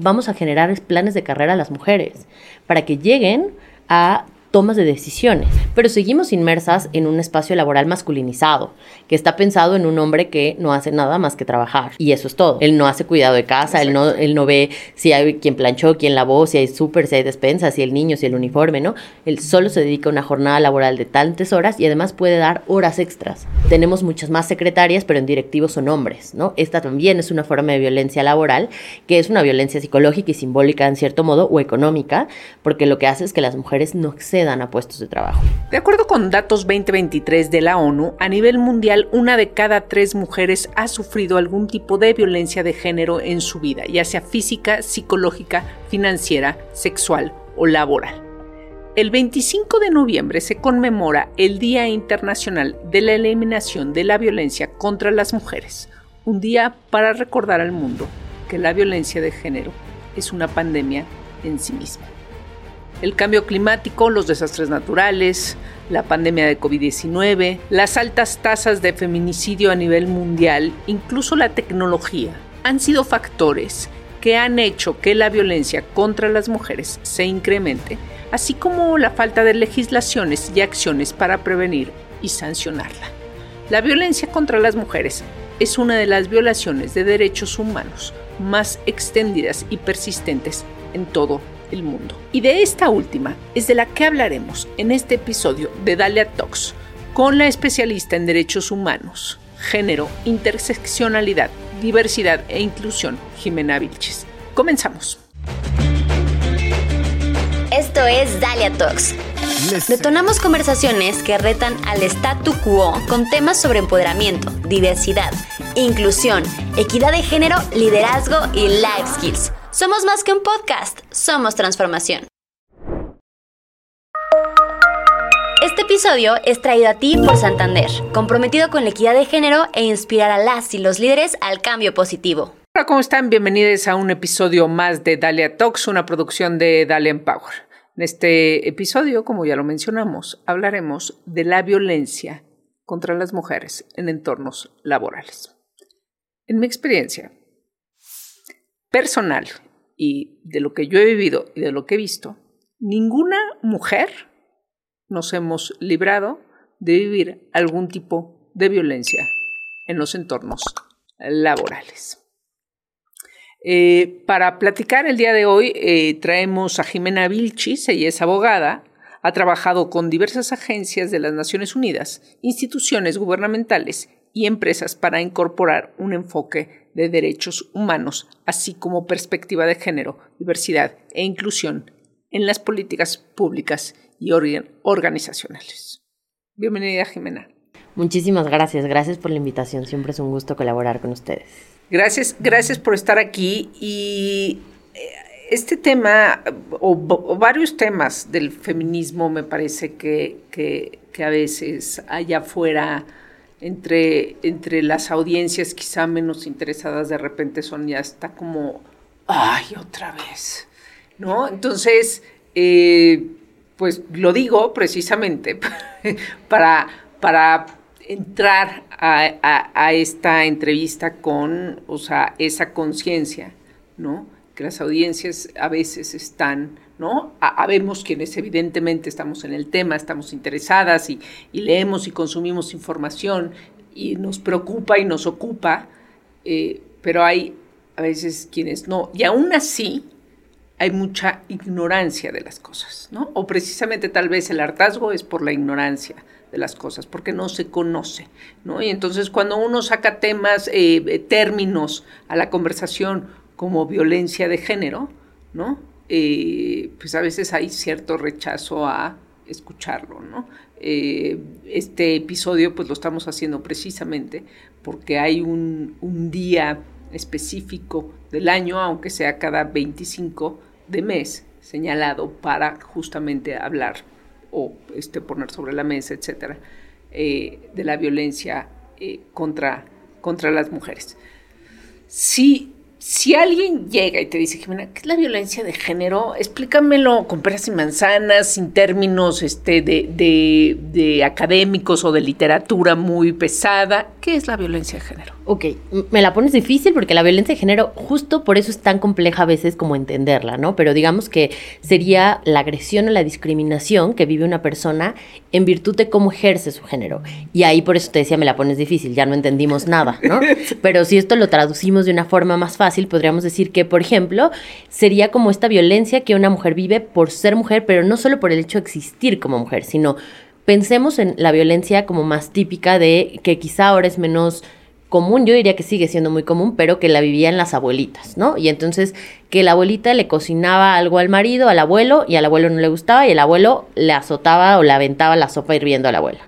vamos a generar planes de carrera a las mujeres para que lleguen a tomas de decisiones, pero seguimos inmersas en un espacio laboral masculinizado, que está pensado en un hombre que no hace nada más que trabajar. Y eso es todo. Él no hace cuidado de casa, él no, él no ve si hay quien planchó, quien lavó, si hay súper, si hay despensa, si el niño, si el uniforme, ¿no? Él solo se dedica a una jornada laboral de tantas horas y además puede dar horas extras. Tenemos muchas más secretarias, pero en directivos son hombres, ¿no? Esta también es una forma de violencia laboral, que es una violencia psicológica y simbólica en cierto modo, o económica, porque lo que hace es que las mujeres no exceden dan a puestos de trabajo. De acuerdo con datos 2023 de la ONU, a nivel mundial una de cada tres mujeres ha sufrido algún tipo de violencia de género en su vida, ya sea física, psicológica, financiera, sexual o laboral. El 25 de noviembre se conmemora el Día Internacional de la Eliminación de la Violencia contra las Mujeres, un día para recordar al mundo que la violencia de género es una pandemia en sí misma el cambio climático, los desastres naturales, la pandemia de COVID-19, las altas tasas de feminicidio a nivel mundial, incluso la tecnología, han sido factores que han hecho que la violencia contra las mujeres se incremente, así como la falta de legislaciones y acciones para prevenir y sancionarla. La violencia contra las mujeres es una de las violaciones de derechos humanos más extendidas y persistentes en todo el mundo. Y de esta última es de la que hablaremos en este episodio de Dalia Talks con la especialista en derechos humanos, género, interseccionalidad, diversidad e inclusión, Jimena Vilches. Comenzamos. Esto es Dalia Talks. Detonamos conversaciones que retan al statu quo con temas sobre empoderamiento, diversidad, inclusión, equidad de género, liderazgo y life skills somos más que un podcast, somos transformación. Este episodio es traído a ti por Santander, comprometido con la equidad de género e inspirar a las y los líderes al cambio positivo. Hola, ¿cómo están? Bienvenidos a un episodio más de Dalia Talks, una producción de Dalia Empower. En este episodio, como ya lo mencionamos, hablaremos de la violencia contra las mujeres en entornos laborales. En mi experiencia, personal y de lo que yo he vivido y de lo que he visto, ninguna mujer nos hemos librado de vivir algún tipo de violencia en los entornos laborales. Eh, para platicar el día de hoy eh, traemos a Jimena Vilchis, ella es abogada, ha trabajado con diversas agencias de las Naciones Unidas, instituciones gubernamentales y empresas para incorporar un enfoque de derechos humanos, así como perspectiva de género, diversidad e inclusión en las políticas públicas y organizacionales. Bienvenida, Jimena. Muchísimas gracias, gracias por la invitación, siempre es un gusto colaborar con ustedes. Gracias, gracias por estar aquí y eh, este tema o, varios temas del feminismo me parece que, que, que a veces allá afuera entre, entre las audiencias quizá menos interesadas de repente son ya está como, ay, otra vez, ¿no? Entonces, eh, pues lo digo precisamente para, para entrar a, a, esta entrevista con, o sea, esa conciencia, ¿no? Que las audiencias a veces están ¿no? Habemos quienes evidentemente estamos en el tema, estamos interesadas y, leemos y consumimos información y nos preocupa y nos ocupa, eh, pero hay a veces quienes no. Y aún así hay mucha ignorancia de las cosas, ¿no? O precisamente tal vez el hartazgo es por la ignorancia de las cosas, porque no se conoce, ¿no? Y entonces cuando uno saca temas, eh, términos a la conversación como violencia de género, ¿no? Eh, pues a veces hay cierto rechazo a escucharlo, ¿no? Eh, este episodio pues lo estamos haciendo precisamente porque hay un, día específico del año, aunque sea cada 25 de mes, señalado para justamente hablar o este, poner sobre la mesa, etcétera, eh, de la violencia contra, contra las mujeres. Sí, si alguien llega y te dice, Jimena, ¿qué es la violencia de género? Explícamelo con peras y manzanas, sin términos este, de, académicos o de literatura muy pesada. ¿Qué es la violencia de género? Ok, me la pones difícil porque la violencia de género, justo por eso es tan compleja a veces como entenderla, ¿no? Pero digamos que sería la agresión o la discriminación que vive una persona en virtud de cómo ejerce su género. Y ahí por eso te decía, me la pones difícil, ya no entendimos nada, ¿no? Pero si esto lo traducimos de una forma más fácil, podríamos decir que, por ejemplo, sería como esta violencia que una mujer vive por ser mujer, pero no solo por el hecho de existir como mujer, sino pensemos en la violencia como más típica de que quizá ahora es menos común, yo diría que sigue siendo muy común, pero que la vivían las abuelitas, ¿no? Y entonces que la abuelita le cocinaba algo al marido, al abuelo, y al abuelo no le gustaba, y el abuelo le azotaba o le aventaba la sopa hirviendo a la abuela.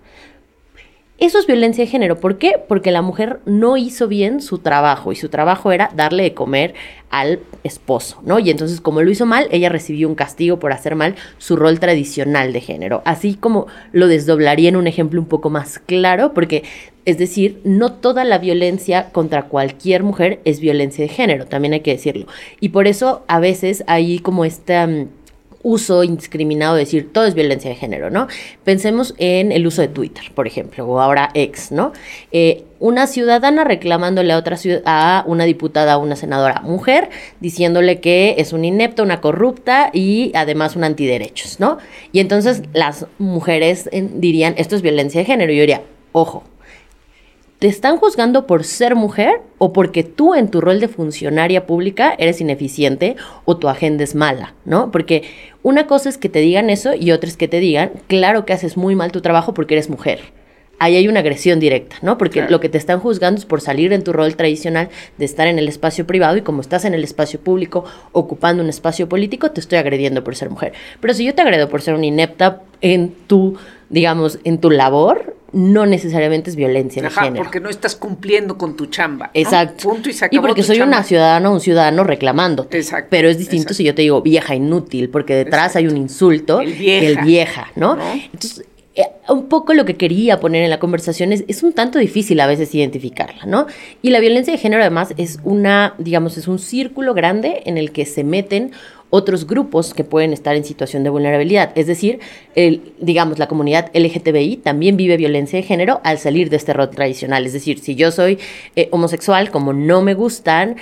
Eso es violencia de género. ¿Por qué? Porque la mujer no hizo bien su trabajo y su trabajo era darle de comer al esposo, ¿no? Y entonces como lo hizo mal, ella recibió un castigo por hacer mal su rol tradicional de género. Así como lo desdoblaría en un ejemplo un poco más claro, porque es decir, no toda la violencia contra cualquier mujer es violencia de género, también hay que decirlo. Y por eso a veces hay como esta mm, uso indiscriminado de decir todo es violencia de género, ¿no? Pensemos en el uso de Twitter, por ejemplo, o ahora ex, ¿no? Eh, una ciudadana reclamándole a otra a una diputada, a una senadora mujer, diciéndole que es una inepta, una corrupta y además un antiderechos, ¿no? Y entonces las mujeres dirían, esto es violencia de género. Y yo diría, ojo, ¿Te están juzgando por ser mujer o porque tú en tu rol de funcionaria pública eres ineficiente o tu agenda es mala, ¿no? Porque una cosa es que te digan eso y otra es que te digan, claro que haces muy mal tu trabajo porque eres mujer. Ahí hay una agresión directa, ¿no? Porque lo que te están juzgando es por salir en tu rol tradicional de estar en el espacio privado y como estás en el espacio público ocupando un espacio político, te estoy agrediendo por ser mujer. Pero si yo te agredo por ser una inepta en tu, digamos, en tu labor, no necesariamente es violencia de género. porque no estás cumpliendo con tu chamba. Exacto. Punto y, se y porque soy una ciudadana o un ciudadano reclamando. Exacto. Pero es distinto si yo te digo vieja inútil, porque detrás hay un insulto. El vieja. El vieja, ¿no? Entonces, eh, un poco lo que quería poner en la conversación es, es un tanto difícil a veces identificarla, ¿no? Y la violencia de género además es una, digamos, es un círculo grande en el que se meten otros grupos que pueden estar en situación de vulnerabilidad. Es decir, digamos, la comunidad LGTBI también vive violencia de género al salir de este rol tradicional. Es decir, si yo soy eh, homosexual, como no me gustan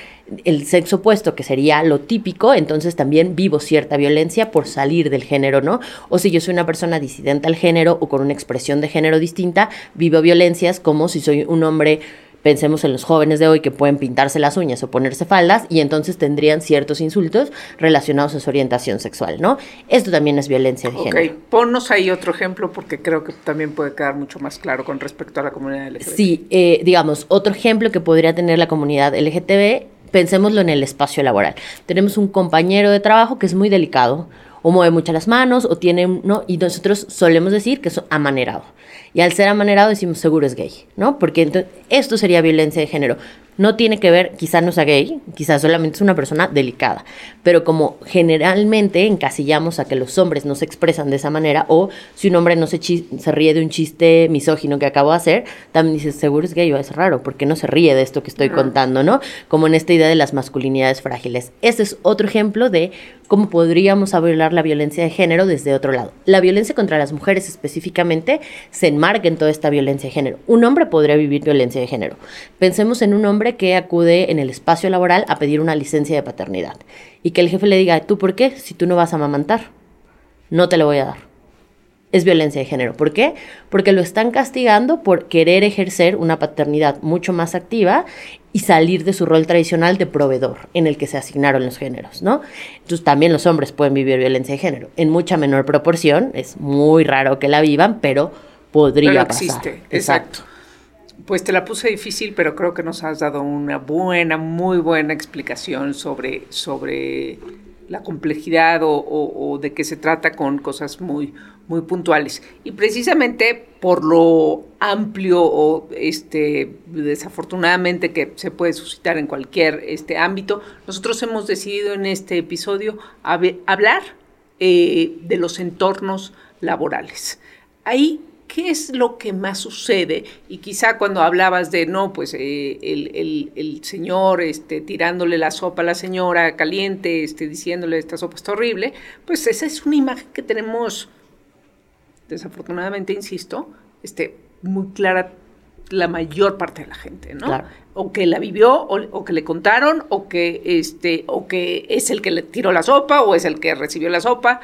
el sexo opuesto, que sería lo típico, entonces también vivo cierta violencia por salir del género, ¿no? O si yo soy una persona disidente al género o con una expresión de género distinta, vivo violencias como si soy un hombre Pensemos en los jóvenes de hoy que pueden pintarse las uñas o ponerse faldas y entonces tendrían ciertos insultos relacionados a su orientación sexual, ¿no? Esto también es violencia de género. Ok, ponnos ahí otro ejemplo porque creo que también puede quedar mucho más claro con respecto a la comunidad LGTB. Sí, eh, digamos, otro ejemplo que podría tener la comunidad LGTB, pensémoslo en el espacio laboral. Tenemos un compañero de trabajo que es muy delicado, o mueve mucho las manos, o tiene, ¿no? Y nosotros solemos decir que es amanerado. Y al ser amanerado decimos seguro es gay, ¿no? Porque esto sería violencia de género no tiene que ver, quizás no sea gay, quizás solamente es una persona delicada, pero como generalmente encasillamos a que los hombres no se expresan de esa manera, o si un hombre no se, se ríe de un chiste misógino que acabo de hacer, también dices, seguro es gay o es raro, porque no se ríe de esto que estoy contando, ¿no? Como en esta idea de las masculinidades frágiles. Este es otro ejemplo de cómo podríamos hablar la violencia de género desde otro lado. La violencia contra las mujeres específicamente se enmarca en toda esta violencia de género. Un hombre podría vivir violencia de género. Pensemos en un hombre que acude en el espacio laboral a pedir una licencia de paternidad y que el jefe le diga, ¿tú por qué? Si tú no vas a amamantar, no te lo voy a dar. Es violencia de género. ¿Por qué? Porque lo están castigando por querer ejercer una paternidad mucho más activa y salir de su rol tradicional de proveedor en el que se asignaron los géneros, ¿no? Entonces también los hombres pueden vivir violencia de género en mucha menor proporción, es muy raro que la vivan, pero podría pero existe, pasar. exacto. Pues te la puse difícil, pero creo que nos has dado una buena, muy buena explicación sobre, sobre la complejidad o, de qué se trata con cosas muy, muy puntuales. Y precisamente por lo amplio o este, desafortunadamente que se puede suscitar en cualquier este, ámbito, nosotros hemos decidido en este episodio hablar eh, de los entornos laborales. Ahí ¿qué es lo que más sucede? Y quizá cuando hablabas de, no, pues eh, el, señor este, tirándole la sopa a la señora caliente, este, diciéndole esta sopa está horrible, pues esa es una imagen que tenemos, desafortunadamente, insisto, este, muy clara la mayor parte de la gente, ¿no? O que la vivió, o, que le contaron, o que, este, o que es el que le tiró la sopa, o es el que recibió la sopa.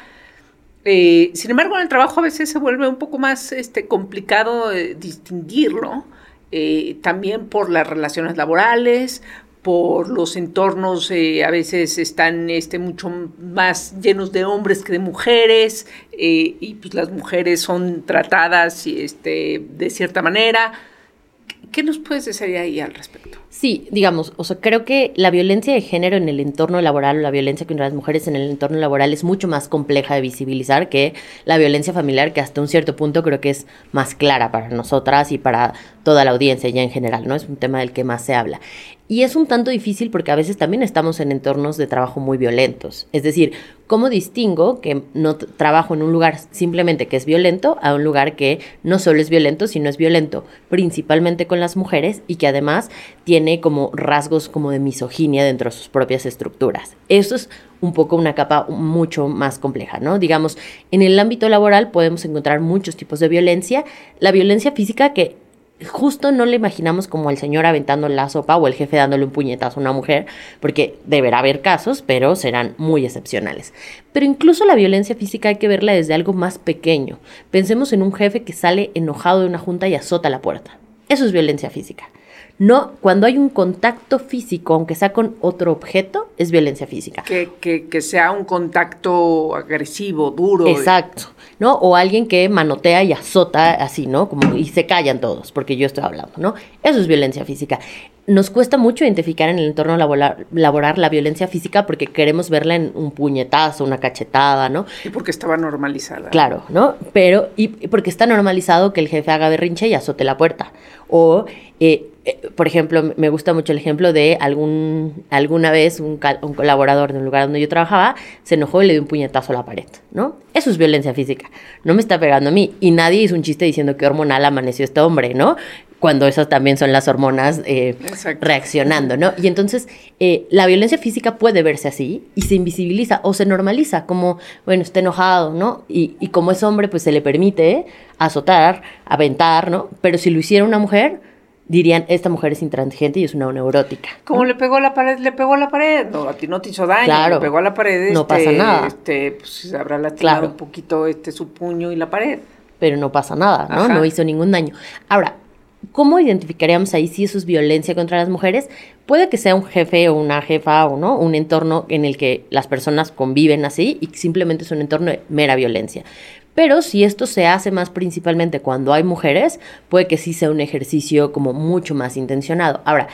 Eh, sin embargo, en el trabajo a veces se vuelve un poco más este, complicado eh, distinguirlo, eh, también por las relaciones laborales, por los entornos a veces están este, mucho más llenos de hombres que de mujeres y pues las mujeres son tratadas este, de cierta manera. ¿Qué nos puedes decir ahí al respecto? Sí, digamos, o sea, creo que la violencia de género en el entorno laboral o la violencia contra las mujeres en el entorno laboral es mucho más compleja de visibilizar que la violencia familiar, que hasta un cierto punto creo que es más clara para nosotras y para toda la audiencia ya en general, ¿no? Es un tema del que más se habla. Y es un tanto difícil porque a veces también estamos en entornos de trabajo muy violentos. Es decir, ¿cómo distingo que no trabajo en un lugar simplemente que es violento a un lugar que no solo es violento, sino es violento principalmente con las mujeres y que además tiene como rasgos como de misoginia dentro de sus propias estructuras? Eso es un poco una capa mucho más compleja, ¿no? Digamos, en el ámbito laboral podemos encontrar muchos tipos de violencia. La violencia física que justo no le imaginamos como el señor aventando la sopa o el jefe dándole un puñetazo a una mujer, porque deberá haber casos, pero serán muy excepcionales. Pero incluso la violencia física hay que verla desde algo más pequeño. Pensemos en un jefe que sale enojado de una junta y azota la puerta. Eso es violencia física. No, cuando hay un contacto físico, aunque sea con otro objeto, es violencia física. Que, que, que sea un contacto agresivo, duro. Exacto. ¿no? O alguien que manotea y azota así, ¿no? Como, y se callan todos, porque yo estoy hablando, ¿no? Eso es violencia física. Nos cuesta mucho identificar en el entorno laboral, la violencia física porque queremos verla en un puñetazo, una cachetada, ¿no? Y porque estaba normalizada. Claro, ¿no? Pero, y porque está normalizado que el jefe haga berrinche y azote la puerta. O eh, eh, por ejemplo, me gusta mucho el ejemplo de algún, alguna vez un, colaborador de un lugar donde yo trabajaba se enojó y le dio un puñetazo a la pared, ¿no? Eso es violencia física. No me está pegando a mí. Y nadie hizo un chiste diciendo que hormonal amaneció este hombre, ¿no? Cuando esas también son las hormonas eh, reaccionando, ¿no? Y entonces eh, la violencia física puede verse así y se invisibiliza o se normaliza como, bueno, está enojado, ¿no? Y, y como es hombre, pues se le permite azotar, aventar, ¿no? Pero si lo hiciera una mujer dirían, esta mujer es intransigente y es una neurótica. Como le pegó a la pared, le pegó a la pared, no, a ti no te hizo daño, claro, le pegó a la pared, no pasa este, nada. Este, pues habrá lastimado un poquito este su puño y la pared. Pero no pasa nada, ¿no? No hizo ningún daño. Ahora, ¿cómo identificaríamos ahí si eso es violencia contra las mujeres? Puede que sea un jefe o una jefa o no, un entorno en el que las personas conviven así y simplemente es un entorno de mera violencia. Pero si esto se hace más principalmente cuando hay mujeres, puede que sí sea un ejercicio como mucho más intencionado. Ahora,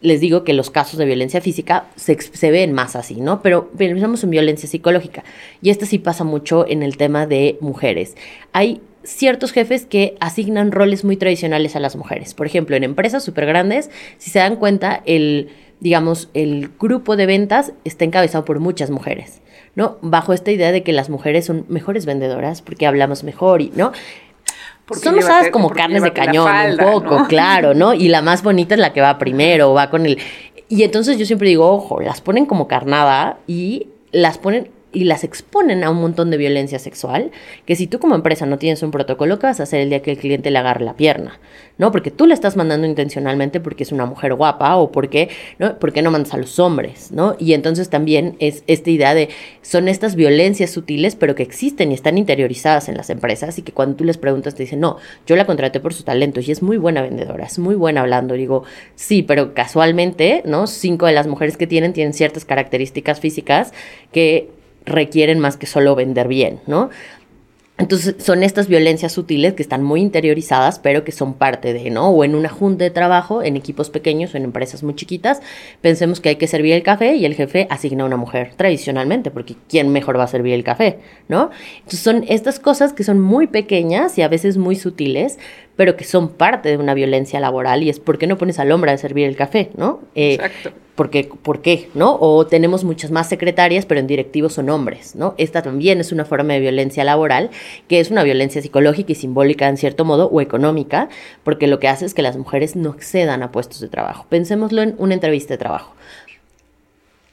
les digo que los casos de violencia física se, ven más así, ¿no? Pero pensamos en violencia psicológica. Y esto sí pasa mucho en el tema de mujeres. Hay ciertos jefes que asignan roles muy tradicionales a las mujeres. Por ejemplo, en empresas súper grandes, si se dan cuenta, el, digamos, el grupo de ventas está encabezado por muchas mujeres. ¿No? Bajo esta idea de que las mujeres son mejores vendedoras porque hablamos mejor y, ¿no? son usadas como carnes de cañón, un poco, claro, ¿no? Y la más bonita es la que va primero, va con el... Y entonces yo siempre digo, ojo, las ponen como carnada y las ponen y las exponen a un montón de violencia sexual, que si tú como empresa no tienes un protocolo, ¿qué vas a hacer el día que el cliente le agarre la pierna? ¿No? Porque tú le estás mandando intencionalmente porque es una mujer guapa o porque, ¿no? porque no mandas a los hombres, ¿no? Y entonces también es esta idea de, son estas violencias sutiles, pero que existen y están interiorizadas en las empresas y que cuando tú les preguntas te dicen, no, yo la contraté por sus talentos y es muy buena vendedora, es muy buena hablando. digo, sí, pero casualmente, ¿no? Cinco de las mujeres que tienen tienen ciertas características físicas que requieren más que solo vender bien, ¿no? Entonces son estas violencias sutiles que están muy interiorizadas, pero que son parte de, ¿no? O en una junta de trabajo, en equipos pequeños o en empresas muy chiquitas, pensemos que hay que servir el café y el jefe asigna a una mujer tradicionalmente, porque ¿quién mejor va a servir el café, ¿no? Entonces son estas cosas que son muy pequeñas y a veces muy sutiles, pero que son parte de una violencia laboral y es por qué no pones al hombre a servir el café, ¿no? Eh, Exacto. Porque, ¿Por qué? ¿No? O tenemos muchas más secretarias, pero en directivos son hombres, ¿no? Esta también es una forma de violencia laboral, que es una violencia psicológica y simbólica en cierto modo, o económica, porque lo que hace es que las mujeres no accedan a puestos de trabajo. Pensémoslo en una entrevista de trabajo.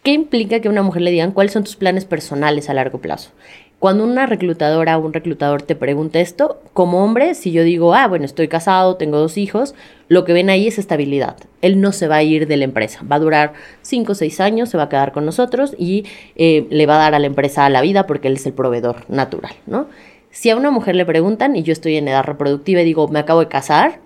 ¿Qué implica que a una mujer le digan cuáles son tus planes personales a largo plazo? Cuando una reclutadora o un reclutador te pregunta esto, como hombre, si yo digo, ah, bueno, estoy casado, tengo dos hijos, lo que ven ahí es estabilidad. Él no se va a ir de la empresa, va a durar cinco o seis años, se va a quedar con nosotros y eh, le va a dar a la empresa la vida porque él es el proveedor natural, ¿no? Si a una mujer le preguntan y yo estoy en edad reproductiva y digo, me acabo de casar,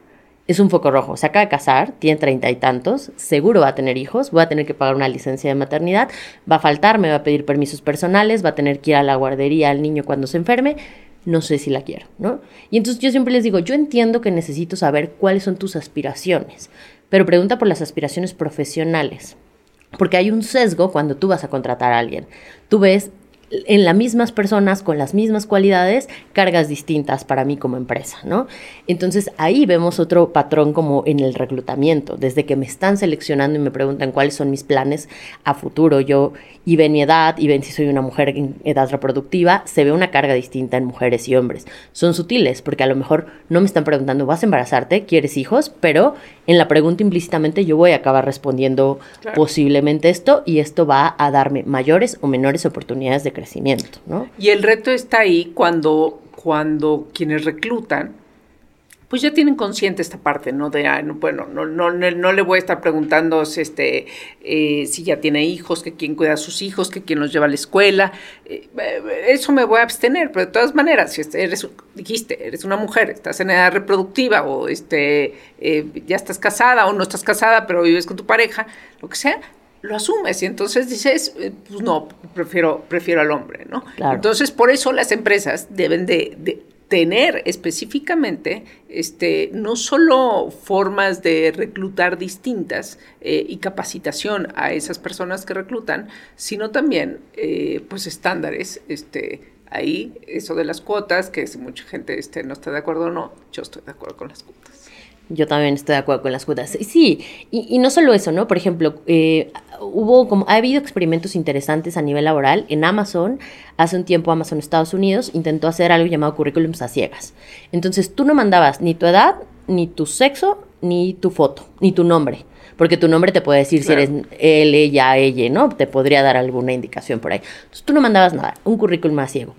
es un foco rojo. Se acaba de casar, tiene treinta y tantos, seguro va a tener hijos, voy a tener que pagar una licencia de maternidad, va a faltar, me va a pedir permisos personales, va a tener que ir a la guardería al niño cuando se enferme. No sé si la quiero, ¿no? Y entonces yo siempre les digo, yo entiendo que necesito saber cuáles son tus aspiraciones, pero pregunta por las aspiraciones profesionales. Porque hay un sesgo cuando tú vas a contratar a alguien. Tú ves en las mismas personas con las mismas cualidades, cargas distintas para mí como empresa, ¿no? Entonces ahí vemos otro patrón como en el reclutamiento, desde que me están seleccionando y me preguntan cuáles son mis planes a futuro, yo y ven mi edad y ven si soy una mujer en edad reproductiva, se ve una carga distinta en mujeres y hombres. Son sutiles, porque a lo mejor no me están preguntando, ¿vas a embarazarte? ¿Quieres hijos? Pero en la pregunta implícitamente yo voy a acabar respondiendo posiblemente esto y esto va a darme mayores o menores oportunidades de ¿no? Y el reto está ahí cuando, cuando quienes reclutan pues ya tienen consciente esta parte, ¿no? De, bueno, no, no, no, le voy a estar preguntando este, eh, si ya tiene hijos, que quién cuida a sus hijos, que quién los lleva a la escuela. Eh, eso me voy a abstener, pero de todas maneras, si este, eres, dijiste, eres una mujer, estás en edad reproductiva o este, eh, ya estás casada o no estás casada, pero vives con tu pareja, lo que sea, lo asumes y entonces dices, pues no, prefiero, prefiero al hombre, ¿no? Entonces, por eso las empresas deben de tener específicamente este, no solo formas de reclutar distintas eh, y capacitación a esas personas que reclutan, sino también eh, pues estándares. Este, ahí, eso de las cuotas, que si mucha gente este, no está de acuerdo o no, yo estoy de acuerdo con las cuotas. Yo también estoy de acuerdo con las cuotas. Sí, y, no solo eso, ¿no? Por ejemplo, eh, hubo como, ha habido experimentos interesantes a nivel laboral. En Amazon, hace un tiempo Amazon Estados Unidos intentó hacer algo llamado currículums a ciegas. Entonces tú no mandabas ni tu edad, ni tu sexo, ni tu foto, ni tu nombre. Porque tu nombre te puede decir si eres él, ella, ella, ¿no? Te podría dar alguna indicación por ahí. Entonces tú no mandabas nada, un currículum a ciego.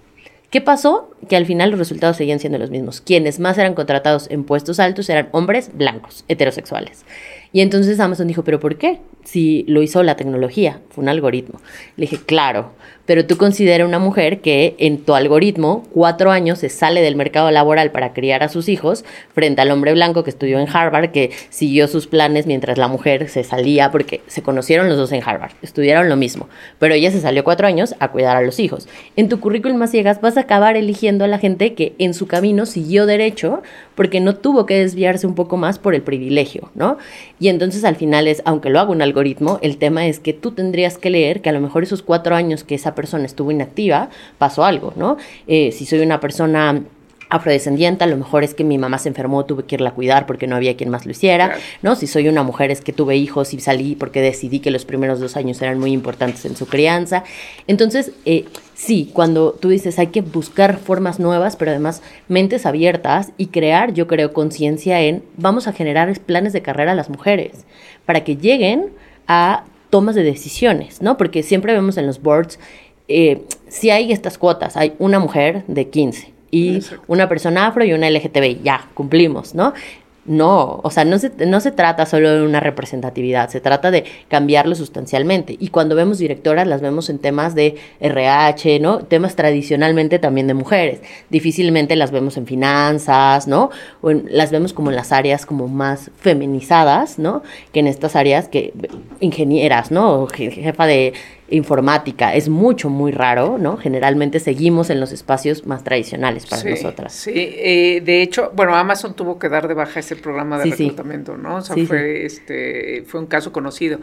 ¿Qué pasó? Que al final los resultados seguían siendo los mismos. Quienes más eran contratados en puestos altos eran hombres blancos, heterosexuales. Y entonces Amazon dijo, ¿pero por qué? Si lo hizo la tecnología, fue un algoritmo. Le dije, claro, pero tú considera una mujer que en tu algoritmo, cuatro años se sale del mercado laboral para criar a sus hijos, frente al hombre blanco que estudió en Harvard, que siguió sus planes mientras la mujer se salía, porque se conocieron los dos en Harvard, estudiaron lo mismo, pero ella se salió cuatro años a cuidar a los hijos. En tu currículum más ciegas vas a acabar eligiendo a la gente que en su camino siguió derecho, porque no tuvo que desviarse un poco más por el privilegio, ¿no? Y entonces al final es, aunque lo haga un algoritmo, el tema es que tú tendrías que leer que a lo mejor esos cuatro años que esa persona estuvo inactiva, pasó algo, ¿no? Eh, si soy una persona afrodescendiente, a lo mejor es que mi mamá se enfermó, tuve que irla a cuidar porque no había quien más lo hiciera, ¿no? Si soy una mujer es que tuve hijos y salí porque decidí que los primeros dos años eran muy importantes en su crianza. Entonces, eh, sí, cuando tú dices hay que buscar formas nuevas, pero además mentes abiertas y crear, yo creo, conciencia en vamos a generar planes de carrera a las mujeres para que lleguen a tomas de decisiones, ¿no? Porque siempre vemos en los boards, eh, si hay estas cuotas, hay una mujer de 15 y una persona afro y una LGTB, ya, cumplimos, ¿no? No, o sea, no se, no se trata solo de una representatividad, se trata de cambiarlo sustancialmente. Y cuando vemos directoras, las vemos en temas de RH, ¿no? Temas tradicionalmente también de mujeres. Difícilmente las vemos en finanzas, ¿no? O las vemos como en las áreas como más feminizadas, ¿no? Que en estas áreas que ingenieras, ¿no? jefa de informática. Es mucho, muy raro, ¿no? Generalmente seguimos en los espacios más tradicionales para nosotras. Sí, eh, de hecho, bueno, Amazon tuvo que dar de baja ese programa de reclutamiento, ¿no? O sea, fue, Este, fue un caso conocido.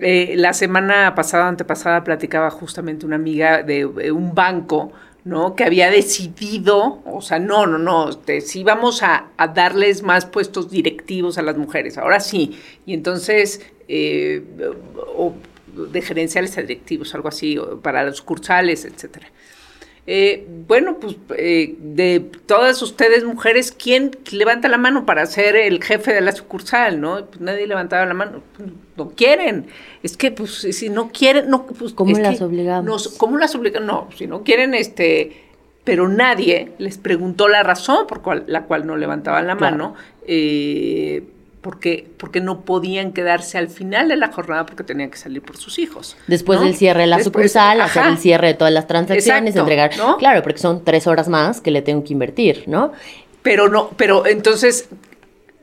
Eh, la semana pasada, antepasada, platicaba justamente una amiga de, un banco, ¿no? Que había decidido, o sea, no, no, no, este, sí vamos a, darles más puestos directivos a las mujeres, ahora sí. Y entonces, eh, de gerenciales a directivos, algo así, para los cursales, etcétera. Eh, bueno, pues eh, de todas ustedes mujeres, ¿quién levanta la mano para ser el jefe de la sucursal? ¿no? Pues nadie levantaba la mano. Pues, no quieren. Es que, pues, si no quieren, no, pues. ¿Cómo las obligamos? ¿Cómo las obligamos? No, si no quieren, este. Pero nadie les preguntó la razón por la cual no levantaban la mano. Eh, porque, porque no podían quedarse al final de la jornada porque tenían que salir por sus hijos. Después del cierre de la sucursal, hacer el cierre de todas las transacciones, entregar. Claro, porque son tres horas más que le tengo que invertir, ¿no? Pero no, pero entonces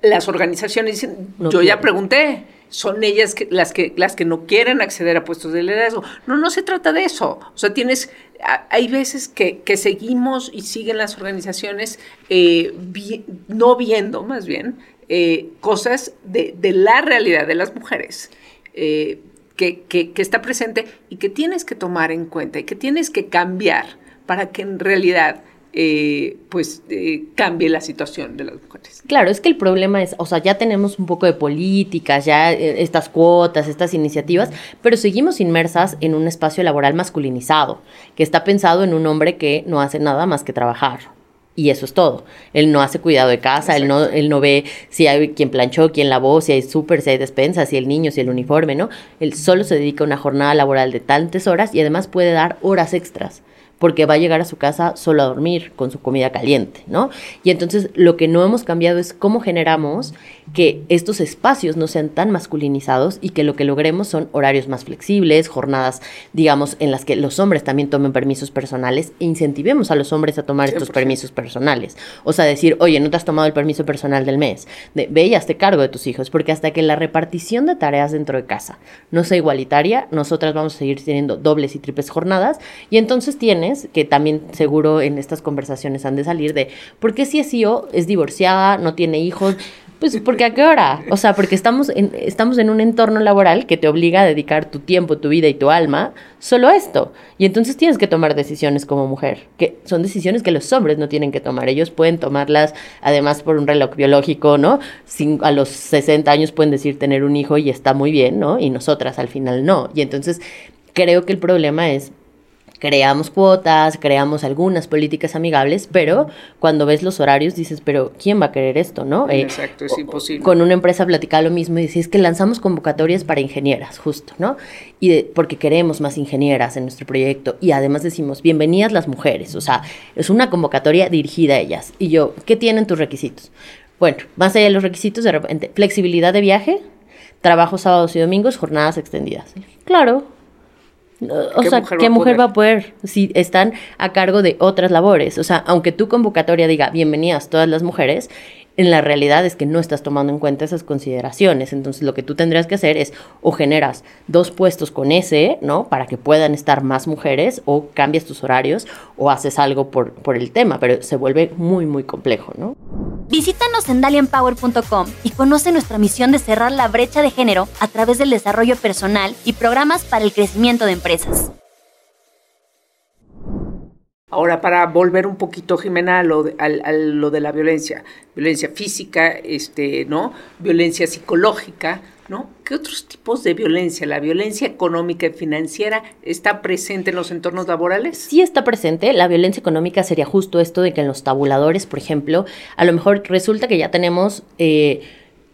las organizaciones dicen, yo ya pregunté, son ellas que, las que las que no quieren acceder a puestos de liderazgo. No, no se trata de eso. O sea, tienes, hay veces que, seguimos y siguen las organizaciones eh, no viendo, más bien, eh, cosas de, la realidad de las mujeres. Eh, que, está presente y que tienes que tomar en cuenta y que tienes que cambiar para que en realidad eh, pues cambie la situación de las mujeres. Claro, es que el problema es, o sea, ya tenemos un poco de políticas, ya estas cuotas, estas iniciativas, pero seguimos inmersas en un espacio laboral masculinizado, que está pensado en un hombre que no hace nada más que trabajar y eso es todo. Él no hace cuidado de casa, él no, él no ve si hay quien planchó, quien lavó, si hay súper, si hay despensa, si el niño, si el uniforme, ¿no? Él solo se dedica a una jornada laboral de tantas horas y además puede dar horas extras porque va a llegar a su casa solo a dormir con su comida caliente, ¿no? Y entonces lo que no hemos cambiado es cómo generamos que estos espacios no sean tan masculinizados y que lo que logremos son horarios más flexibles, jornadas, digamos, en las que los hombres también tomen permisos personales e incentivemos a los hombres a tomar estos permisos personales. O sea, decir, oye, no te has tomado el permiso personal del mes, de, ve y hazte cargo de tus hijos, porque hasta que la repartición de tareas dentro de casa no sea igualitaria, nosotras vamos a seguir teniendo dobles y triples jornadas y entonces tienes que también seguro en estas conversaciones han de salir de, ¿por qué si es CEO, es divorciada, no tiene hijos? Pues porque a qué hora? O sea, porque estamos en, estamos en un entorno laboral que te obliga a dedicar tu tiempo, tu vida y tu alma solo a esto. Y entonces tienes que tomar decisiones como mujer, que son decisiones que los hombres no tienen que tomar. Ellos pueden tomarlas, además, por un reloj biológico, ¿no? A los 60 años pueden decir tener un hijo y está muy bien, ¿no? Y nosotras al final no. Y entonces creo que el problema es creamos cuotas, creamos algunas políticas amigables, pero cuando ves los horarios dices, pero ¿quién va a querer esto, no? Eh, Exacto, es imposible. Con una empresa platicaba lo mismo y decís que lanzamos convocatorias para ingenieras, justo, ¿no? Y porque queremos más ingenieras en nuestro proyecto y además decimos, bienvenidas las mujeres, o sea, es una convocatoria dirigida a ellas. Y yo, ¿qué tienen tus requisitos? Bueno, más allá de los requisitos, de repente, flexibilidad de viaje, trabajo sábados y domingos, jornadas extendidas. Claro, o sea, ¿qué mujer va a poder si están a cargo de otras labores? O sea, aunque tu convocatoria diga bienvenidas todas las mujeres, en la realidad es que no estás tomando en cuenta esas consideraciones. Entonces, lo que tú tendrías que hacer es o generas dos puestos con ese, ¿no? Para que puedan estar más mujeres, o cambias tus horarios, o haces algo por, por el tema, pero se vuelve muy, muy complejo, ¿no? Visítanos en dalianpower.com y conoce nuestra misión de cerrar la brecha de género a través del desarrollo personal y programas para el crecimiento de empresas. Ahora, para volver un poquito, Jimena, a lo, de, lo de la violencia, violencia física, este, ¿no? Violencia psicológica, ¿no? ¿Qué otros tipos de violencia? ¿La violencia económica y financiera está presente en los entornos laborales? Sí está presente. La violencia económica sería justo esto de que en los tabuladores, por ejemplo, a lo mejor resulta que ya tenemos... Eh,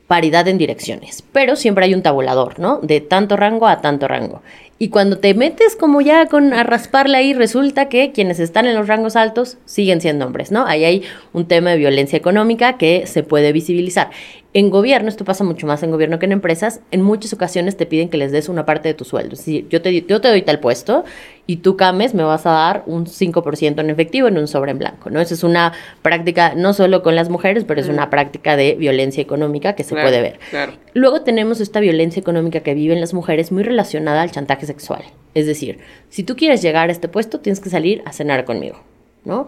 paridad en direcciones, pero siempre hay un tabulador, ¿no? De tanto rango a tanto rango. Y cuando te metes como ya con a rasparle ahí, resulta que quienes están en los rangos altos siguen siendo hombres, ¿no? Ahí hay un tema de violencia económica que se puede visibilizar. En gobierno, esto pasa mucho más en gobierno que en empresas, en muchas ocasiones te piden que les des una parte de tu sueldo. Decir, yo te, yo te doy tal puesto y tú, Cames, me vas a dar un 5% en efectivo en un sobre en blanco, ¿no? Esa es una práctica, no solo con las mujeres, pero es una práctica de violencia económica que se puede ver. Luego tenemos esta violencia económica que viven las mujeres muy relacionada al chantaje sexual. Es decir, si tú quieres llegar a este puesto, tienes que salir a cenar conmigo, ¿no?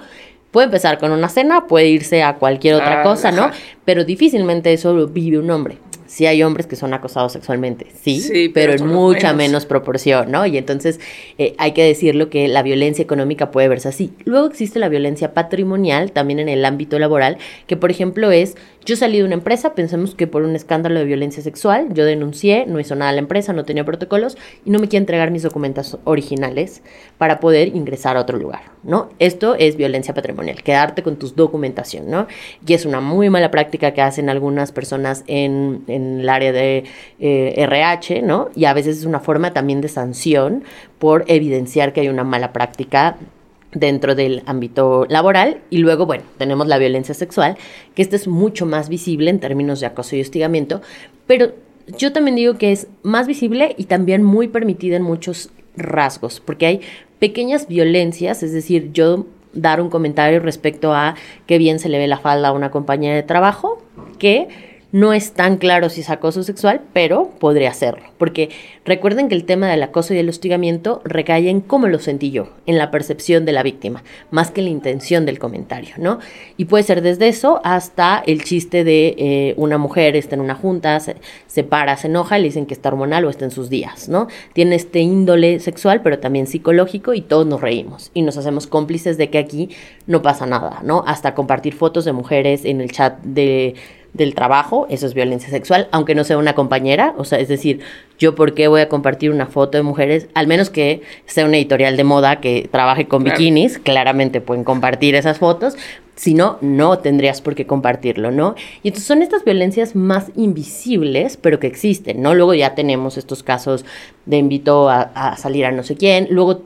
Puede empezar con una cena, puede irse a cualquier otra cosa, ¿no? Pero difícilmente eso vive un hombre. Sí hay hombres que son acosados sexualmente, sí, pero, en mucha menos. proporción, ¿no? Y entonces eh, hay que decirlo que la violencia económica puede verse así. Luego existe la violencia patrimonial, también en el ámbito laboral, que por ejemplo es, yo salí de una empresa, pensemos que por un escándalo de violencia sexual, yo denuncié, no hizo nada la empresa, no tenía protocolos y no me quiere entregar mis documentos originales para poder ingresar a otro lugar. ¿no? Esto es violencia patrimonial, quedarte con tus documentación, ¿no? Y es una muy mala práctica que hacen algunas personas en, el área de RH, eh, ¿no? Y a veces es una forma también de sanción por evidenciar que hay una mala práctica dentro del ámbito laboral y luego, bueno, tenemos la violencia sexual, que esta es mucho más visible en términos de acoso y hostigamiento, pero yo también digo que es más visible y también muy permitida en muchos rasgos, porque hay pequeñas violencias, es decir, yo dar un comentario respecto a qué bien se le ve la falda a una compañera de trabajo, que no es tan claro si es acoso sexual, pero podría serlo. Porque recuerden que el tema del acoso y el hostigamiento recae en cómo lo sentí yo, en la percepción de la víctima, más que en la intención del comentario, ¿no? Y puede ser desde eso hasta el chiste de eh, una mujer está en una junta, se, se, para, se enoja, le dicen que está hormonal o está en sus días, ¿no? Tiene este índole sexual, pero también psicológico y todos nos reímos y nos hacemos cómplices de que aquí no pasa nada, ¿no? Hasta compartir fotos de mujeres en el chat de del trabajo, eso es violencia sexual, aunque no sea una compañera, o sea, es decir, yo por qué voy a compartir una foto de mujeres, al menos que sea una editorial de moda que trabaje con bikinis, claramente pueden compartir esas fotos, si no, no tendrías por qué compartirlo, ¿no? Y entonces son estas violencias más invisibles, pero que existen, ¿no? Luego ya tenemos estos casos de invito a, a salir a no sé quién, luego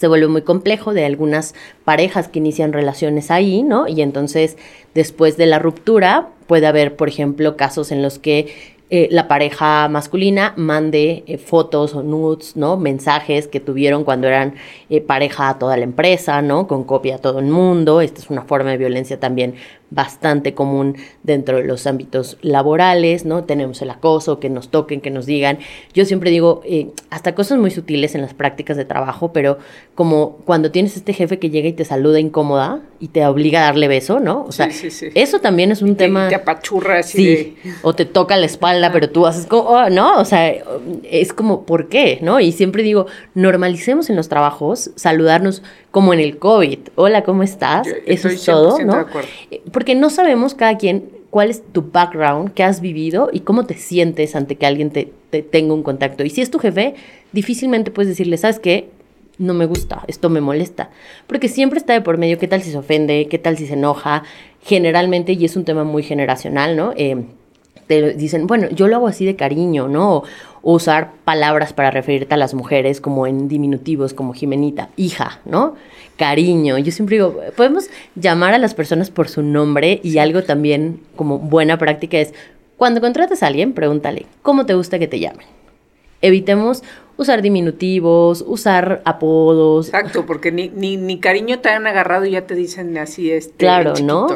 se vuelve muy complejo de algunas parejas que inician relaciones ahí, ¿no? Y entonces después de la ruptura puede haber, por ejemplo, casos en los que eh, la pareja masculina mande eh, fotos o nudes, ¿no? Mensajes que tuvieron cuando eran eh, pareja a toda la empresa, ¿no? Con copia a todo el mundo. Esta es una forma de violencia también bastante común dentro de los ámbitos laborales, ¿no? Tenemos el acoso, que nos toquen, que nos digan. Yo siempre digo, eh, hasta cosas muy sutiles en las prácticas de trabajo, pero como cuando tienes este jefe que llega y te saluda incómoda y te obliga a darle beso, ¿no? O sea, eso también es un tema... Te apachurra así sí, o te toca la espalda, pero tú haces como, oh, ¿no? O sea, es como, ¿por qué? ¿No? Y siempre digo, normalicemos en los trabajos saludarnos como en el COVID. Hola, ¿cómo estás? Eso es todo, ¿no? Eh, porque no sabemos cada quien cuál es tu background, qué has vivido y cómo te sientes ante que alguien te, tenga un contacto. Y si es tu jefe, difícilmente puedes decirle, ¿sabes qué? No me gusta, esto me molesta. Porque siempre está de por medio, ¿qué tal si se ofende? ¿Qué tal si se enoja? Generalmente, y es un tema muy generacional, ¿no? Eh, te dicen, bueno, yo lo hago así de cariño, ¿no? usar palabras para referirte a las mujeres como en diminutivos, como Jimenita, hija, ¿no? Cariño. Yo siempre digo, podemos llamar a las personas por su nombre y algo también como buena práctica es, cuando contrates a alguien, pregúntale, ¿cómo te gusta que te llamen? Evitemos usar diminutivos, usar apodos. Exacto, porque ni, ni, ni cariño te han agarrado y ya te dicen así, este, claro, ¿no?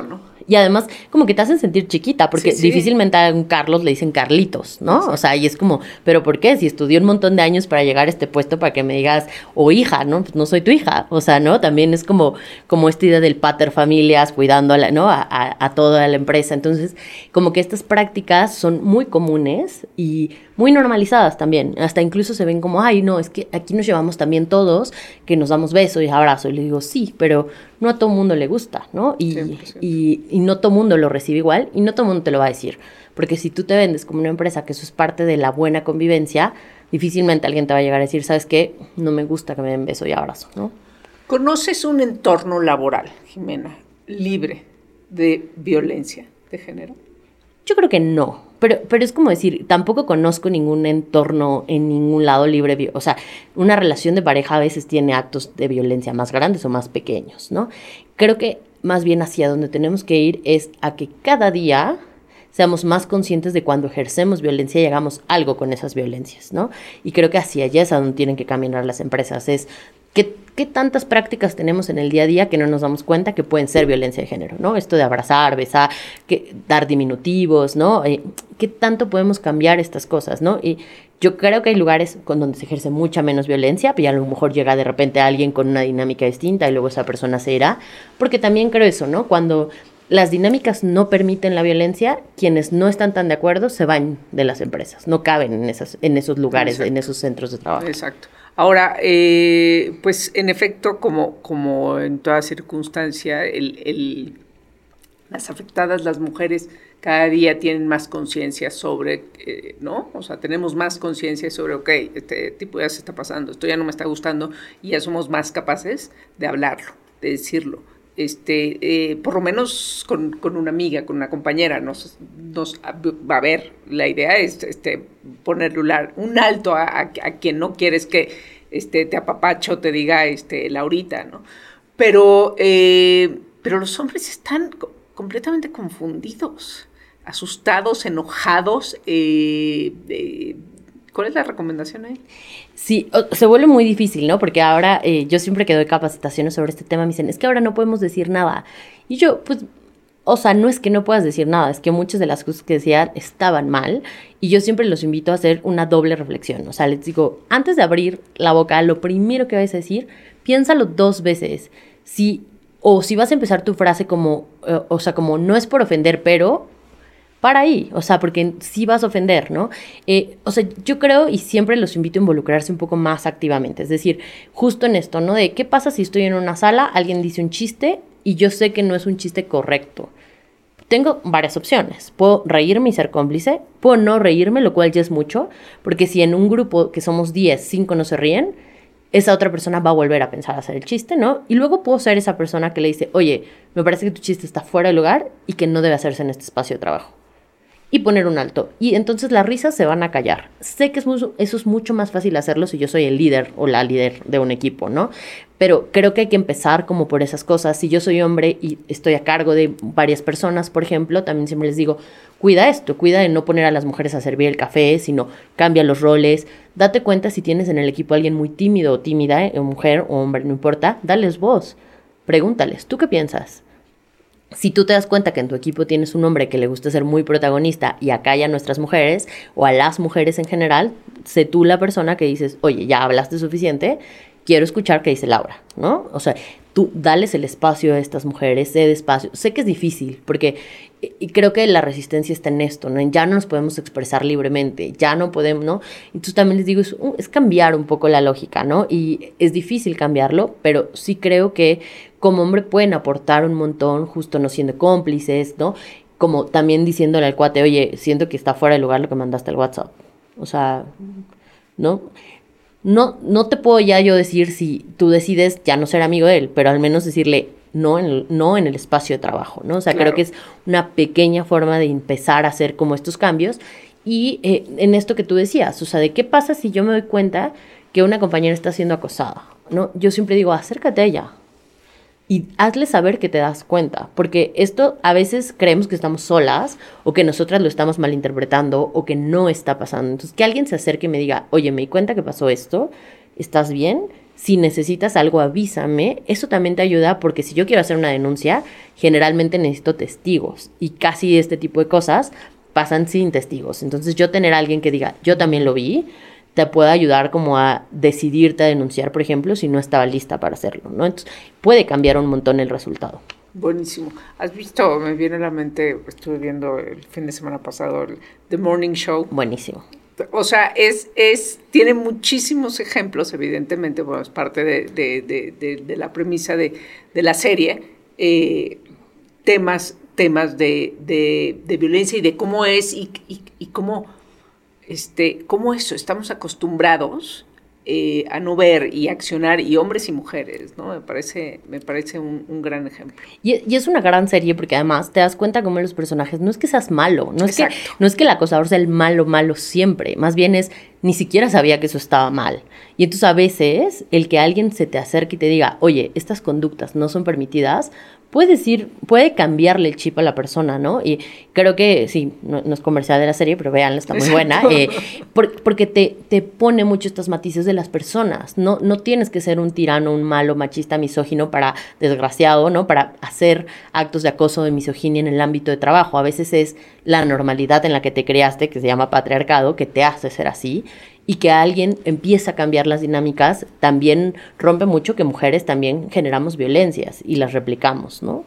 Y además, como que te hacen sentir chiquita, porque difícilmente a un Carlos le dicen Carlitos, ¿no? O sea, y es como, ¿pero por qué? Si estudió un montón de años para llegar a este puesto para que me digas, o hija, ¿no? Pues no soy tu hija. O sea, ¿no? También es como, como esta idea del pater familias, cuidando a la, ¿no? A, a toda la empresa. Entonces, como que estas prácticas son muy comunes y muy normalizadas también. Hasta incluso se ven como, ay, no, es que aquí nos llevamos también todos, que nos damos beso y abrazo. Y le digo, sí, pero no a todo mundo le gusta, ¿no? Y, y, y, no todo mundo lo recibe igual y no todo mundo te lo va a decir. Porque si tú te vendes como una empresa que eso es parte de la buena convivencia, difícilmente alguien te va a llegar a decir, ¿sabes qué? No me gusta que me den beso y abrazo, ¿no? ¿Conoces un entorno laboral, Jimena, libre de violencia de género? Yo creo que no, pero, pero es como decir, tampoco conozco ningún entorno en ningún lado libre. O sea, una relación de pareja a veces tiene actos de violencia más grandes o más pequeños, ¿no? Creo que más bien hacia donde tenemos que ir es a que cada día seamos más conscientes de cuando ejercemos violencia y hagamos algo con esas violencias, ¿no? Y creo que hacia allá es a donde tienen que caminar las empresas, es ¿Qué, ¿Qué, tantas prácticas tenemos en el día a día que no nos damos cuenta que pueden ser violencia de género, ¿no? Esto de abrazar, besar, que, dar diminutivos, ¿no? Eh, ¿Qué tanto podemos cambiar estas cosas, ¿no? Y yo creo que hay lugares con donde se ejerce mucha menos violencia, y a lo mejor llega de repente alguien con una dinámica distinta y luego esa persona se irá, porque también creo eso, ¿no? Cuando las dinámicas no permiten la violencia, quienes no están tan de acuerdo se van de las empresas, no caben en, esas, en esos lugares, en esos centros de trabajo. Exacto. Ahora, eh, pues en efecto, como, como en toda circunstancia, el, el, las afectadas, las mujeres cada día tienen más conciencia sobre, eh, ¿no? O sea, tenemos más conciencia sobre, ok, este tipo ya se está pasando, esto ya no me está gustando y ya somos más capaces de hablarlo, de decirlo. Este, eh, por lo menos con, una amiga, con una compañera, nos, nos va a ver. La idea es este, ponerle un alto a, quien no quieres que este, te apapacho, te diga este, Laurita, ¿no? Pero, eh, pero los hombres están completamente confundidos asustados, enojados. Eh, ¿Cuál es la recomendación ahí? Sí, se vuelve muy difícil, ¿no? Porque ahora eh, yo siempre que doy capacitaciones sobre este tema me dicen, es que ahora no podemos decir nada. Y yo, pues, o sea, no es que no puedas decir nada, es que muchas de las cosas que decían estaban mal y yo siempre los invito a hacer una doble reflexión. O sea, les digo, antes de abrir la boca, lo primero que vais a decir, piénsalo dos veces. Si, o si vas a empezar tu frase como, eh, o sea, como no es por ofender, pero para ahí, o sea, porque sí vas a ofender, ¿no? Eh, o sea, yo creo y siempre los invito a involucrarse un poco más activamente, es decir, justo en esto, ¿no? De qué pasa si estoy en una sala, alguien dice un chiste y yo sé que no es un chiste correcto. Tengo varias opciones. Puedo reírme y ser cómplice, puedo no reírme, lo cual ya es mucho, porque si en un grupo que somos 10, 5 no se ríen, esa otra persona va a volver a pensar hacer el chiste, ¿no? Y luego puedo ser esa persona que le dice, oye, me parece que tu chiste está fuera de lugar y que no debe hacerse en este espacio de trabajo y poner un alto. Y entonces las risas se van a callar. Sé que es eso es mucho más fácil hacerlo si yo soy el líder o la líder de un equipo, ¿no? Pero creo que hay que empezar como por esas cosas. Si yo soy hombre y estoy a cargo de varias personas, por ejemplo, también siempre les digo, cuida esto, cuida de no poner a las mujeres a servir el café, sino cambia los roles. Date cuenta si tienes en el equipo a alguien muy tímido o tímida, eh, mujer o hombre, no importa, dales voz. Pregúntales, ¿tú qué piensas? Si tú te das cuenta que en tu equipo tienes un hombre que le gusta ser muy protagonista y acalla a nuestras mujeres o a las mujeres en general, sé tú la persona que dices, oye, ya hablaste suficiente, quiero escuchar qué dice Laura, ¿no? O sea, tú dales el espacio a estas mujeres, sé despacio. Sé que es difícil, porque y creo que la resistencia está en esto, ¿no? Ya no nos podemos expresar libremente, ya no podemos, ¿no? Entonces también les digo, es, cambiar un poco la lógica, ¿no? Y es difícil cambiarlo, pero sí creo que como hombre pueden aportar un montón, justo no siendo cómplices, ¿no? Como también diciéndole al cuate, oye, siento que está fuera de lugar lo que mandaste al WhatsApp. O sea, ¿no? No, no te puedo ya yo decir si tú decides ya no ser amigo de él, pero al menos decirle no en el, no en el espacio de trabajo, ¿no? O sea, creo que es una pequeña forma de empezar a hacer como estos cambios. Y eh, en esto que tú decías, o sea, de qué pasa si yo me doy cuenta que una compañera está siendo acosada, ¿no? Yo siempre digo, acércate a ella, y hazle saber que te das cuenta, porque esto a veces creemos que estamos solas o que nosotras lo estamos malinterpretando o que no está pasando. Entonces, que alguien se acerque y me diga, oye, me di cuenta que pasó esto, ¿estás bien? Si necesitas algo, avísame. Eso también te ayuda porque si yo quiero hacer una denuncia, generalmente necesito testigos y casi este tipo de cosas pasan sin testigos. Entonces, yo tener a alguien que diga, yo también lo vi, te puede ayudar como a decidirte a denunciar, por ejemplo, si no estaba lista para hacerlo, ¿no? Entonces, puede cambiar un montón el resultado. Buenísimo. ¿Has visto, me viene a la mente, estuve viendo el fin de semana pasado, el The Morning Show? Buenísimo. O sea, es, es, tiene muchísimos ejemplos, evidentemente, bueno, es parte de, de, de, la premisa de, la serie, eh, temas, temas de, violencia y de cómo es y, y, y cómo este, cómo eso, estamos acostumbrados eh, a no ver y accionar, y hombres y mujeres, ¿no? Me parece, me parece un, gran ejemplo. Y, es una gran serie porque además te das cuenta cómo los personajes, no es que seas malo, no es, que, no es que el acosador sea el malo, malo siempre, más bien es, ni siquiera sabía que eso estaba mal. Y entonces a veces el que alguien se te acerque y te diga, oye, estas conductas no son permitidas, puede decir, puede cambiarle el chip a la persona, ¿no? Y creo que, sí, no, es comercial de la serie, pero vean, está muy buena, eh, porque te, te, pone mucho estos matices de las personas, no, no tienes que ser un tirano, un malo, machista, misógino para, desgraciado, ¿no? Para hacer actos de acoso, de misoginia en el ámbito de trabajo. A veces es la normalidad en la que te creaste, que se llama patriarcado, que te hace ser así, y que alguien empieza a cambiar las dinámicas, también rompe mucho que mujeres también generamos violencias y las replicamos, ¿no?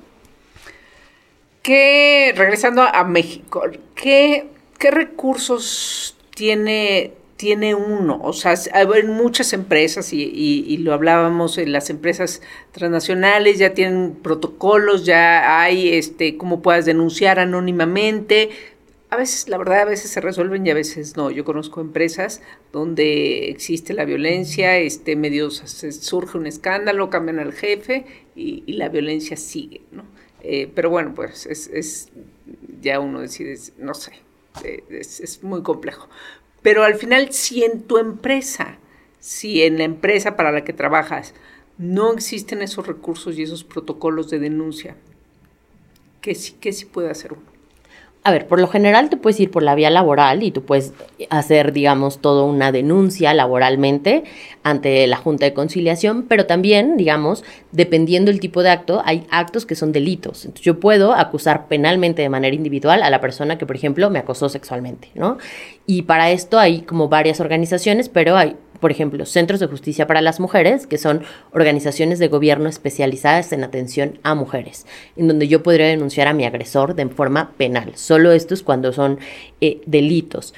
Que, regresando a México, ¿qué, qué recursos tiene tiene uno, o sea, hay muchas empresas y, lo hablábamos en las empresas transnacionales, ya tienen protocolos, ya hay este cómo puedas denunciar anónimamente. A veces, la verdad, a veces se resuelven y a veces no. Yo conozco empresas donde existe la violencia, este medio surge un escándalo, cambian al jefe y, la violencia sigue, ¿no? Eh, pero bueno, pues es, es, ya uno decide, no sé, eh, es, es muy complejo. Pero al final, si en tu empresa, si en la empresa para la que trabajas, no existen esos recursos y esos protocolos de denuncia, ¿qué sí, qué sí puede hacer uno? A ver, por lo general te puedes ir por la vía laboral y tú puedes hacer, digamos, toda una denuncia laboralmente ante la Junta de Conciliación, pero también, digamos, dependiendo del tipo de acto, hay actos que son delitos. Yo puedo acusar penalmente de manera individual a la persona que, por ejemplo, me acosó sexualmente, ¿no? Y para esto hay como varias organizaciones, pero hay por ejemplo, Centros de Justicia para las Mujeres, que son organizaciones de gobierno especializadas en atención a mujeres, en donde yo podría denunciar a mi agresor de forma penal. Solo esto es cuando son eh, delitos.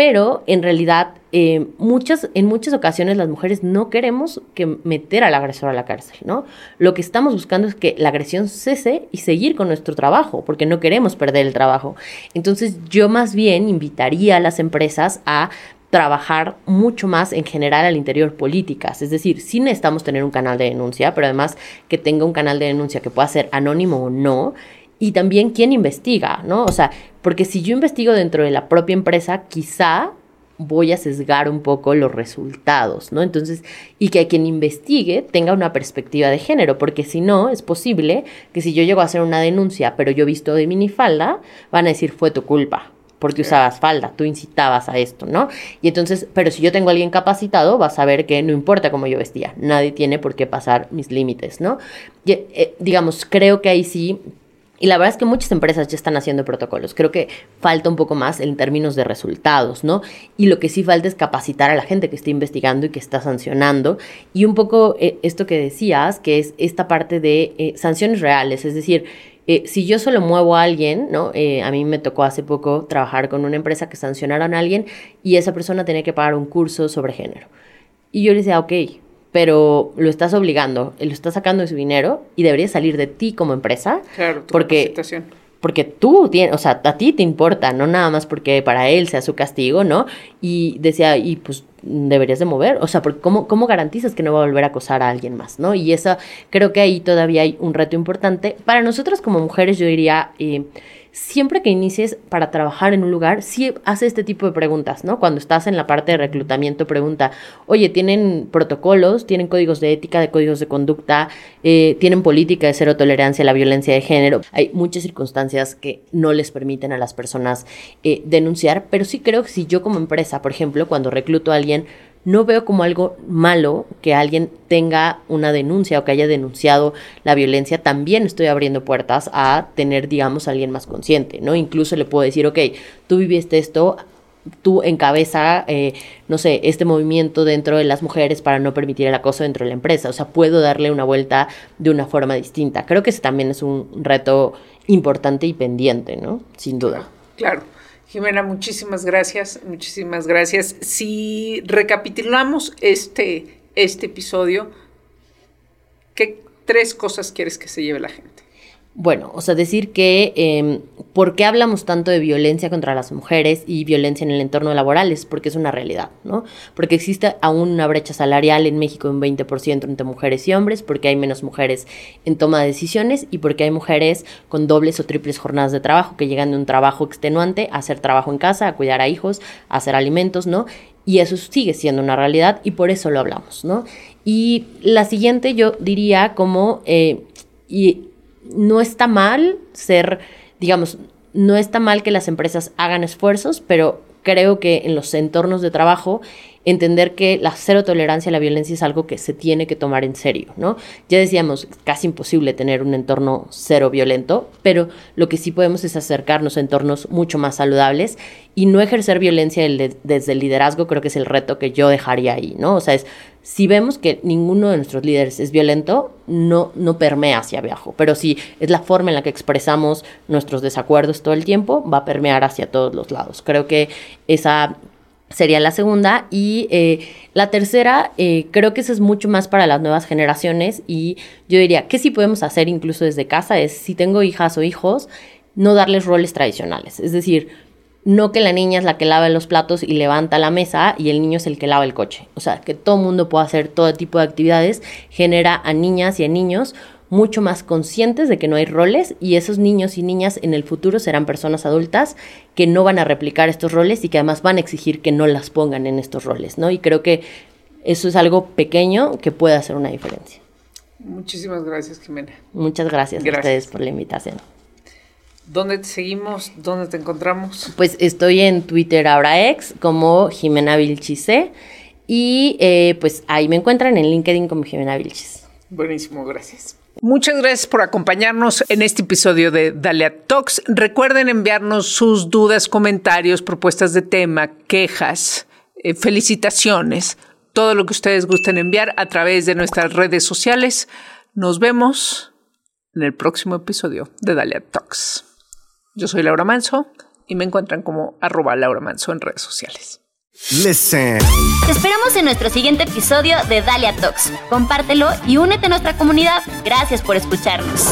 Pero en realidad, eh, muchas, en muchas ocasiones las mujeres no queremos que meter al agresor a la cárcel, ¿no? Lo que estamos buscando es que la agresión cese y seguir con nuestro trabajo, porque no queremos perder el trabajo. Entonces, yo más bien invitaría a las empresas a trabajar mucho más en general al interior políticas. Es decir, sí necesitamos tener un canal de denuncia, pero además que tenga un canal de denuncia que pueda ser anónimo o no. Y también quién investiga, ¿no? O sea, porque si yo investigo dentro de la propia empresa, quizá voy a sesgar un poco los resultados, ¿no? Entonces, y que quien investigue tenga una perspectiva de género, porque si no, es posible que si yo llego a hacer una denuncia, pero yo visto de minifalda, van a decir fue tu culpa, porque usabas falda, tú incitabas a esto, ¿no? Y entonces, pero si yo tengo a alguien capacitado, vas a ver que no importa cómo yo vestía, nadie tiene por qué pasar mis límites, ¿no? Eh, digamos, creo que ahí sí y la verdad es que muchas empresas ya están haciendo protocolos. Creo que falta un poco más en términos de resultados, ¿no? Y lo que sí falta es capacitar a la gente que está investigando y que está sancionando. Y un poco eh, esto que decías, que es esta parte de eh, sanciones reales, es decir, eh, si yo solo muevo a alguien, ¿no? Eh, a mí me tocó hace poco trabajar con una empresa que sancionaron a alguien y esa persona tenía que pagar un curso sobre género. Y yo le decía, ok, pero lo estás obligando, lo estás sacando de su dinero y debería salir de ti como empresa. Claro, tu porque, porque tú tienes, o sea, a ti te importa, no nada más porque para él sea su castigo, ¿no? Y decía, y pues deberías de mover, o sea, porque ¿cómo, ¿cómo garantizas que no va a volver a acosar a alguien más, ¿no? Y eso creo que ahí todavía hay un reto importante. Para nosotros como mujeres yo diría... Eh, siempre que inicies para trabajar en un lugar, sí hace este tipo de preguntas, ¿no? Cuando estás en la parte de reclutamiento, pregunta, oye, ¿tienen protocolos? ¿Tienen códigos de ética, de códigos de conducta? Eh, ¿Tienen política de cero tolerancia a la violencia de género? Hay muchas circunstancias que no les permiten a las personas eh, denunciar, pero sí creo que si yo como empresa, por ejemplo, cuando recluto a alguien, no veo como algo malo que alguien tenga una denuncia o que haya denunciado la violencia, también estoy abriendo puertas a tener, digamos, a alguien más consciente, ¿no? Incluso le puedo decir, ok, tú viviste esto, tú encabeza, eh, no sé, este movimiento dentro de las mujeres para no permitir el acoso dentro de la empresa. O sea, puedo darle una vuelta de una forma distinta. Creo que ese también es un reto importante y pendiente, ¿no? Sin duda. Claro. Jimena, muchísimas gracias, muchísimas gracias. Si recapitulamos este, este episodio, ¿qué tres cosas quieres que se lleve la gente? Bueno, o sea, decir que eh, ¿por qué hablamos tanto de violencia contra las mujeres y violencia en el entorno laboral? Es porque es una realidad, ¿no? Porque existe aún una brecha salarial en México de un 20% entre mujeres y hombres, porque hay menos mujeres en toma de decisiones y porque hay mujeres con dobles o triples jornadas de trabajo que llegan de un trabajo extenuante a hacer trabajo en casa, a cuidar a hijos, a hacer alimentos, ¿no? Y eso sigue siendo una realidad y por eso lo hablamos, ¿no? Y la siguiente yo diría como... Eh, y no está mal ser, digamos, no está mal que las empresas hagan esfuerzos, pero creo que en los entornos de trabajo entender que la cero tolerancia a la violencia es algo que se tiene que tomar en serio, ¿no? Ya decíamos, casi imposible tener un entorno cero violento, pero lo que sí podemos es acercarnos a entornos mucho más saludables y no ejercer violencia desde el liderazgo, creo que es el reto que yo dejaría ahí, ¿no? O sea, es, si vemos que ninguno de nuestros líderes es violento, no, no permea hacia abajo, pero si es la forma en la que expresamos nuestros desacuerdos todo el tiempo, va a permear hacia todos los lados. Creo que esa sería la segunda. Y eh, la tercera, eh, creo que eso es mucho más para las nuevas generaciones. Y yo diría, ¿qué sí podemos hacer incluso desde casa? Es, si tengo hijas o hijos, no darles roles tradicionales. Es decir, no que la niña es la que lava los platos y levanta la mesa y el niño es el que lava el coche. O sea, que todo mundo pueda hacer todo tipo de actividades, genera a niñas y a niños mucho más conscientes de que no hay roles y esos niños y niñas en el futuro serán personas adultas que no van a replicar estos roles y que además van a exigir que no las pongan en estos roles, ¿no? Y creo que eso es algo pequeño que puede hacer una diferencia. Muchísimas gracias, Jimena. Muchas gracias, a ustedes por la invitación. ¿Dónde te seguimos? ¿Dónde te encontramos? Pues estoy en Twitter ahora ex como Jimena Vilchise y eh, pues ahí me encuentran en LinkedIn como Jimena Vilchis. Buenísimo, gracias. Muchas gracias por acompañarnos en este episodio de Dalia Talks. Recuerden enviarnos sus dudas, comentarios, propuestas de tema, quejas, eh, felicitaciones, todo lo que ustedes gusten enviar a través de nuestras redes sociales. Nos vemos en el próximo episodio de Dalia Talks. Yo soy Laura Manso y me encuentran como arroba Laura Manso en redes sociales. Listen. Te esperamos en nuestro siguiente episodio de Dalia Talks. Compártelo y únete a nuestra comunidad. Gracias por escucharnos.